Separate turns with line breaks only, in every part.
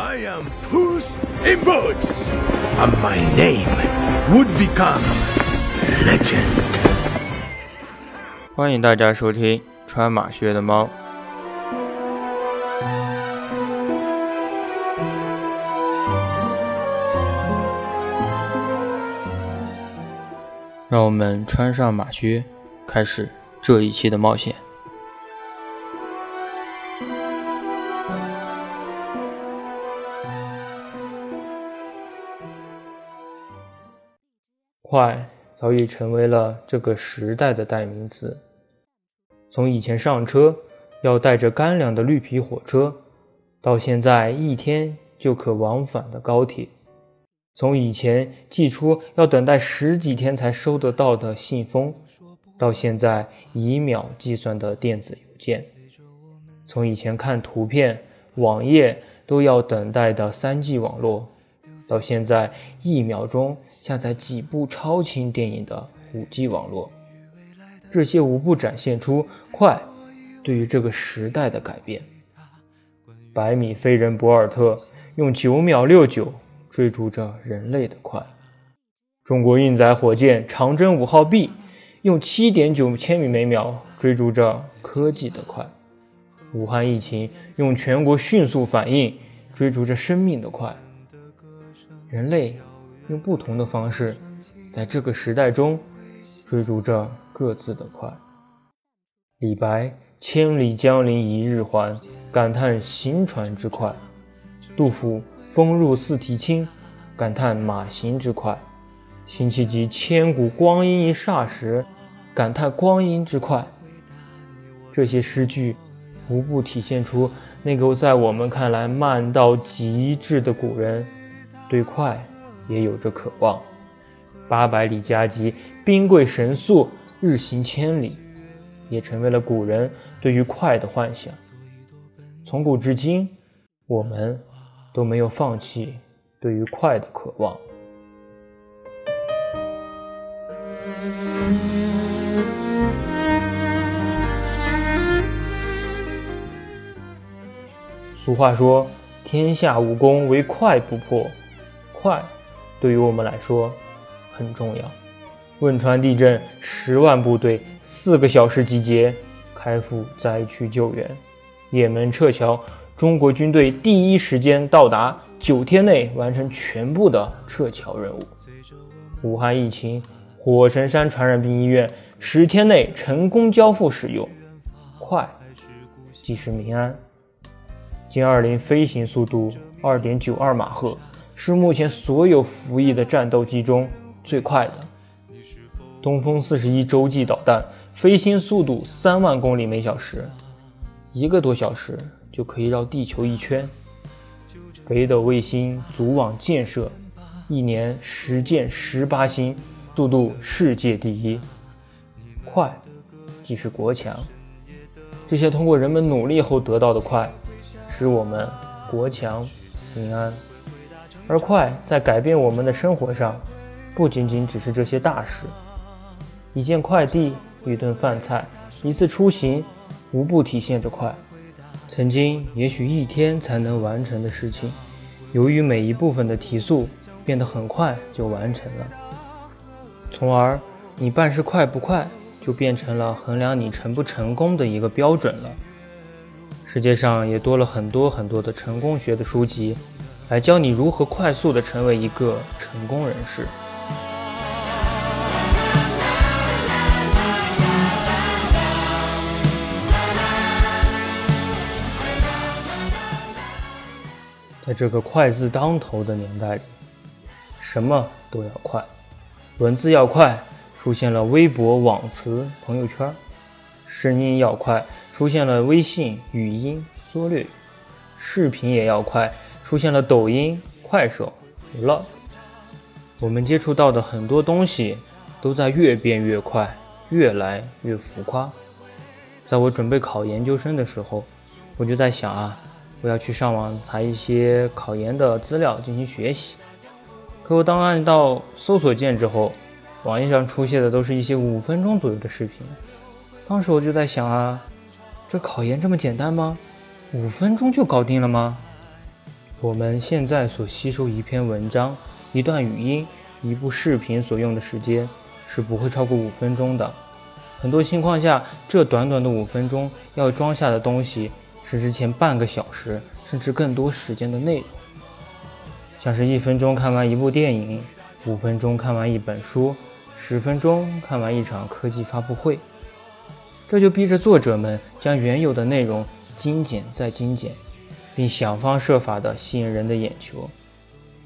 I am Puss in Boots, and my name would become legend.
欢迎大家收听穿马靴的猫。让我们穿上马靴，开始这一期的冒险。快早已成为了这个时代的代名词。从以前上车要带着干粮的绿皮火车，到现在一天就可往返的高铁；从以前寄出要等待十几天才收得到的信封，到现在以秒计算的电子邮件；从以前看图片、网页都要等待的三 G 网络，到现在一秒钟下载几部超清电影的五 G 网络。这些无不展现出快对于这个时代的改变。百米飞人博尔特用九秒六九追逐着人类的快，中国运载火箭长征五号 B 用七点九千米每秒追逐着科技的快，武汉疫情用全国迅速反应追逐着生命的快。人类用不同的方式，在这个时代中追逐着。各自的快。李白“千里江陵一日还”，感叹行船之快；杜甫“风入四蹄轻”，感叹马行之快；辛弃疾“千古光阴一霎时”，感叹光阴之快。这些诗句无不体现出那个在我们看来慢到极致的古人，对快也有着渴望。八百里加急，兵贵神速。日行千里，也成为了古人对于快的幻想。从古至今，我们都没有放弃对于快的渴望。俗话说：“天下武功，唯快不破。”快，对于我们来说很重要。汶川地震，十万部队四个小时集结，开赴灾区救援。也门撤侨，中国军队第一时间到达，九天内完成全部的撤侨任务。武汉疫情，火神山传染病医院十天内成功交付使用，快即是民安。歼二零飞行速度二点九二马赫，是目前所有服役的战斗机中最快的。东风四十一洲际导弹飞行速度三万公里每小时，一个多小时就可以绕地球一圈。北斗卫星组网建设，一年十建十八星，速度世界第一，快即是国强。这些通过人们努力后得到的快，使我们国强民安。而快在改变我们的生活上，不仅仅只是这些大事。一件快递，一顿饭菜，一次出行，无不体现着快。曾经也许一天才能完成的事情，由于每一部分的提速，变得很快就完成了。从而，你办事快不快，就变成了衡量你成不成功的一个标准了。世界上也多了很多很多的成功学的书籍，来教你如何快速的成为一个成功人士。在这个快字当头的年代里，什么都要快，文字要快，出现了微博、网词、朋友圈；声音要快，出现了微信、语音、缩略；视频也要快，出现了抖音、快手、vlog。我们接触到的很多东西，都在越变越快，越来越浮夸。在我准备考研究生的时候，我就在想啊。我要去上网查一些考研的资料进行学习，可我当按到搜索键之后，网页上出现的都是一些五分钟左右的视频。当时我就在想啊，这考研这么简单吗？五分钟就搞定了吗？我们现在所吸收一篇文章、一段语音、一部视频所用的时间是不会超过五分钟的。很多情况下，这短短的五分钟要装下的东西是之前半个小时甚至更多时间的内容。像是一分钟看完一部电影，五分钟看完一本书，十分钟看完一场科技发布会。这就逼着作者们将原有的内容精简再精简。并想方设法地吸引人的眼球，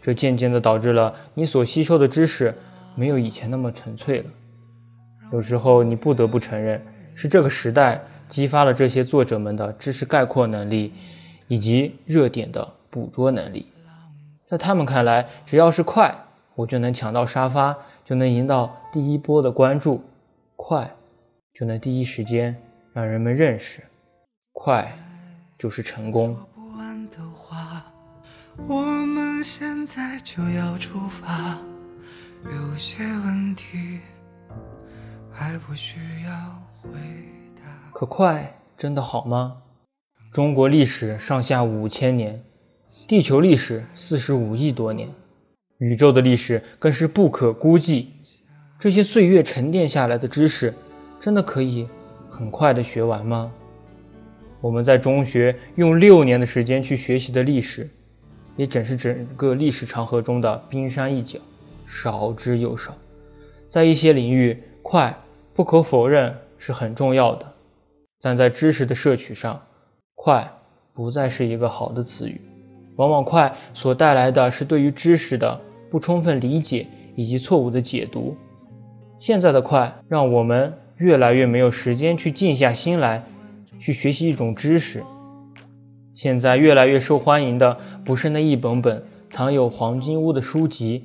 这渐渐地导致了你所吸收的知识没有以前那么纯粹了。有时候你不得不承认，是这个时代激发了这些作者们的知识概括能力以及热点的捕捉能力。在他们看来，只要是快，我就能抢到沙发，就能赢到第一波的关注，快就能第一时间让人们认识，快就是成功。我们现在就要出发，有些问题还不需要回答。可快真的好吗？中国历史上下五千年，地球历史四十五亿多年，宇宙的历史更是不可估计。这些岁月沉淀下来的知识，真的可以很快的学完吗？我们在中学用六年的时间去学习的历史。也只是整个历史长河中的冰山一角，少之又少。在一些领域，快不可否认是很重要的，但在知识的摄取上，快不再是一个好的词语。往往快所带来的是对于知识的不充分理解以及错误的解读。现在的快让我们越来越没有时间去静下心来去学习一种知识。现在越来越受欢迎的，不是那一本本藏有黄金屋的书籍，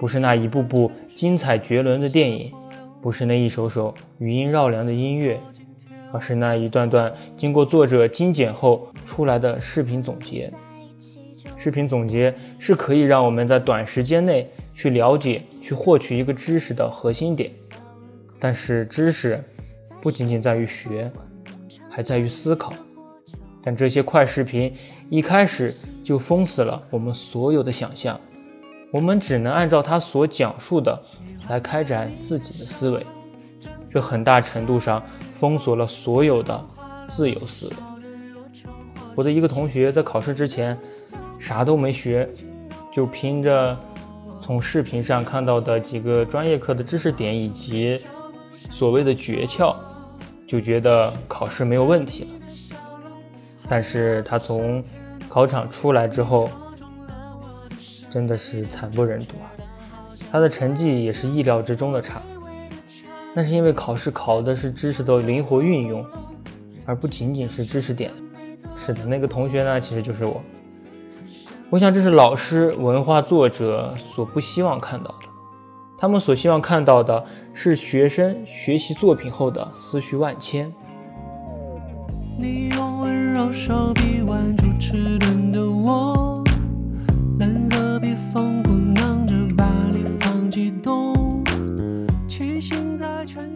不是那一部部精彩绝伦的电影，不是那一首首余音绕梁的音乐，而是那一段段经过作者精简后出来的视频总结。视频总结是可以让我们在短时间内去了解、去获取一个知识的核心点，但是知识不仅仅在于学，还在于思考。但这些快视频一开始就封死了我们所有的想象，我们只能按照他所讲述的来开展自己的思维，这很大程度上封锁了所有的自由思维。我的一个同学在考试之前啥都没学，就凭着从视频上看到的几个专业课的知识点以及所谓的诀窍，就觉得考试没有问题了。但是他从考场出来之后，真的是惨不忍睹啊！他的成绩也是意料之中的差。那是因为考试考的是知识的灵活运用，而不仅仅是知识点。是的，那个同学呢，其实就是我。我想这是老师、文化作者所不希望看到的。他们所希望看到的是学生学习作品后的思绪万千。你用温柔手臂挽住迟钝的我，蓝色笔锋鼓囊着把你放激动。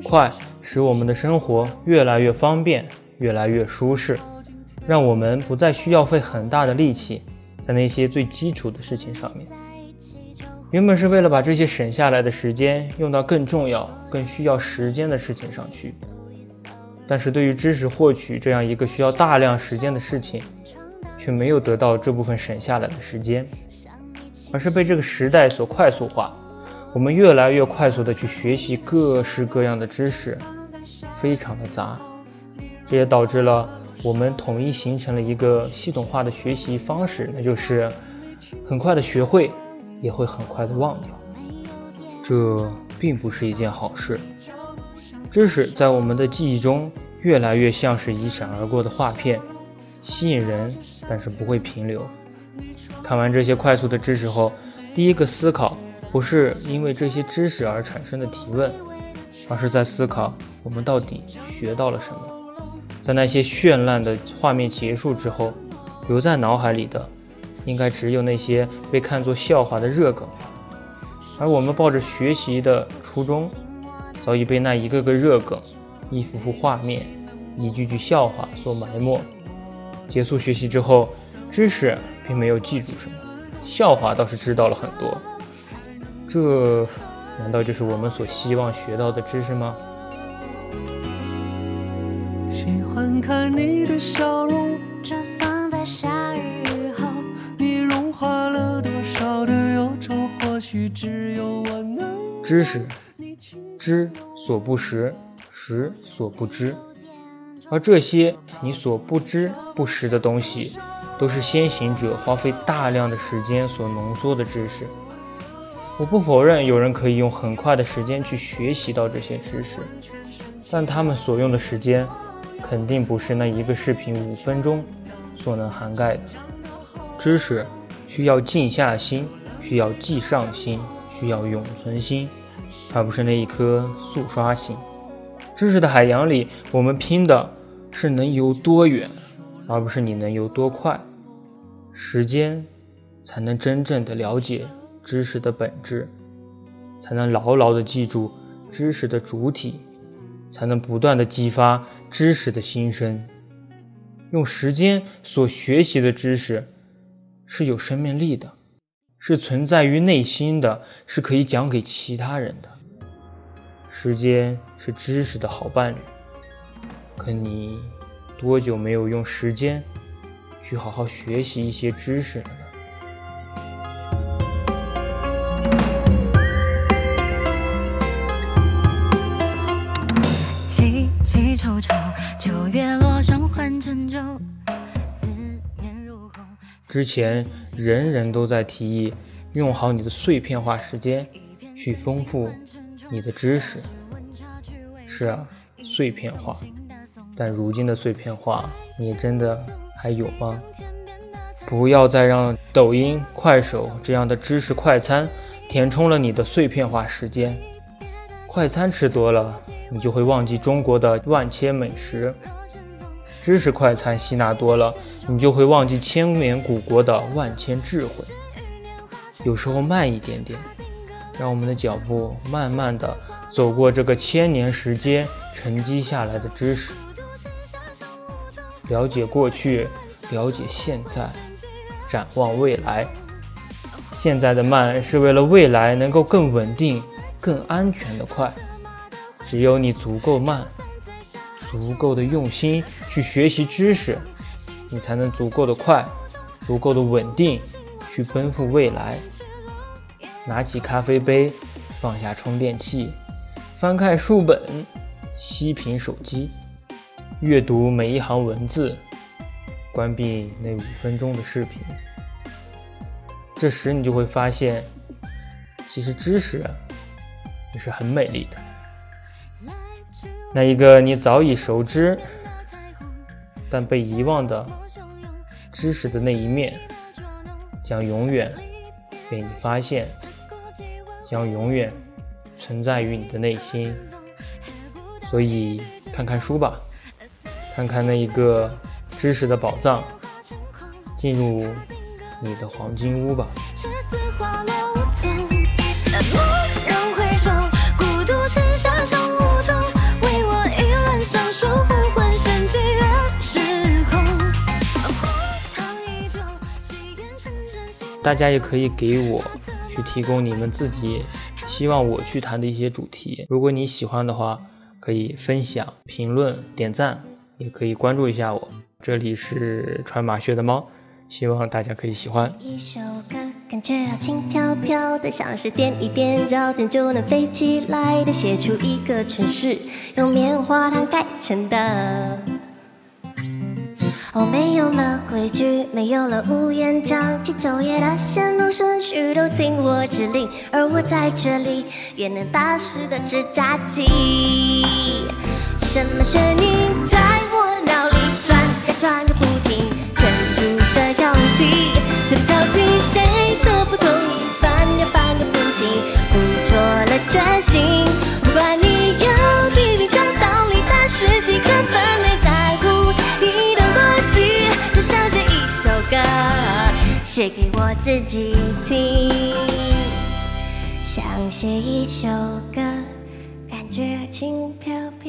快使我们的生活越来越方便，越来越舒适，让我们不再需要费很大的力气在那些最基础的事情上面。原本是为了把这些省下来的时间用到更重要、更需要时间的事情上去。但是对于知识获取这样一个需要大量时间的事情，却没有得到这部分省下来的时间，而是被这个时代所快速化。我们越来越快速的去学习各式各样的知识，非常的杂，这也导致了我们统一形成了一个系统化的学习方式，那就是很快的学会，也会很快的忘掉。这并不是一件好事。知识在我们的记忆中越来越像是一闪而过的画片，吸引人，但是不会停留。看完这些快速的知识后，第一个思考不是因为这些知识而产生的提问，而是在思考我们到底学到了什么。在那些绚烂的画面结束之后，留在脑海里的，应该只有那些被看作笑话的热梗，而我们抱着学习的初衷。早已被那一个个热梗、一幅幅画面、一句句笑话所埋没。结束学习之后，知识并没有记住什么，笑话倒是知道了很多。这难道就是我们所希望学到的知识吗？喜欢看你的笑容，绽放在夏日后。你融化了多少的忧愁？或许只有我能。知识，知所不识，识所不知。而这些你所不知不识的东西，都是先行者花费大量的时间所浓缩的知识。我不否认有人可以用很快的时间去学习到这些知识，但他们所用的时间。肯定不是那一个视频五分钟所能涵盖的。知识需要静下心，需要记上心，需要永存心，而不是那一颗速刷心。知识的海洋里，我们拼的是能游多远，而不是你能游多快。时间才能真正的了解知识的本质，才能牢牢的记住知识的主体，才能不断的激发。知识的新生，用时间所学习的知识是有生命力的，是存在于内心的，是可以讲给其他人的。时间是知识的好伴侣，可你多久没有用时间去好好学习一些知识了呢？之前人人都在提议用好你的碎片化时间去丰富你的知识。是啊，碎片化。但如今的碎片化，你真的还有吗？不要再让抖音、快手这样的知识快餐填充了你的碎片化时间。快餐吃多了，你就会忘记中国的万千美食；知识快餐吸纳多了，你就会忘记千年古国的万千智慧。有时候慢一点点，让我们的脚步慢慢的走过这个千年时间沉积下来的知识，了解过去，了解现在，展望未来。现在的慢是为了未来能够更稳定。更安全的快，只有你足够慢，足够的用心去学习知识，你才能足够的快，足够的稳定去奔赴未来。拿起咖啡杯，放下充电器，翻开书本，熄屏手机，阅读每一行文字，关闭那五分钟的视频。这时你就会发现，其实知识。也是很美丽的。那一个你早已熟知，但被遗忘的知识的那一面，将永远被你发现，将永远存在于你的内心。所以，看看书吧，看看那一个知识的宝藏，进入你的黄金屋吧。大家也可以给我去提供你们自己希望我去谈的一些主题。如果你喜欢的话，可以分享、评论、点赞，也可以关注一下我。这里是穿马靴的猫，希望大家可以喜欢。一首歌，感觉轻飘飘的，像是点一点脚尖就能飞起来的，写出一个城市，用棉花糖盖成的。哦，没有了规矩，没有了乌烟瘴气，昼夜的线路顺序都听我指令，而我在这里也能大肆的吃炸鸡。什么声音在我脑里转呀转个不停，圈住这勇气，这挑剔谁都不同意，翻呀翻个不停，不做了决心。写给我自己听，想写一首歌，感觉轻飘飘。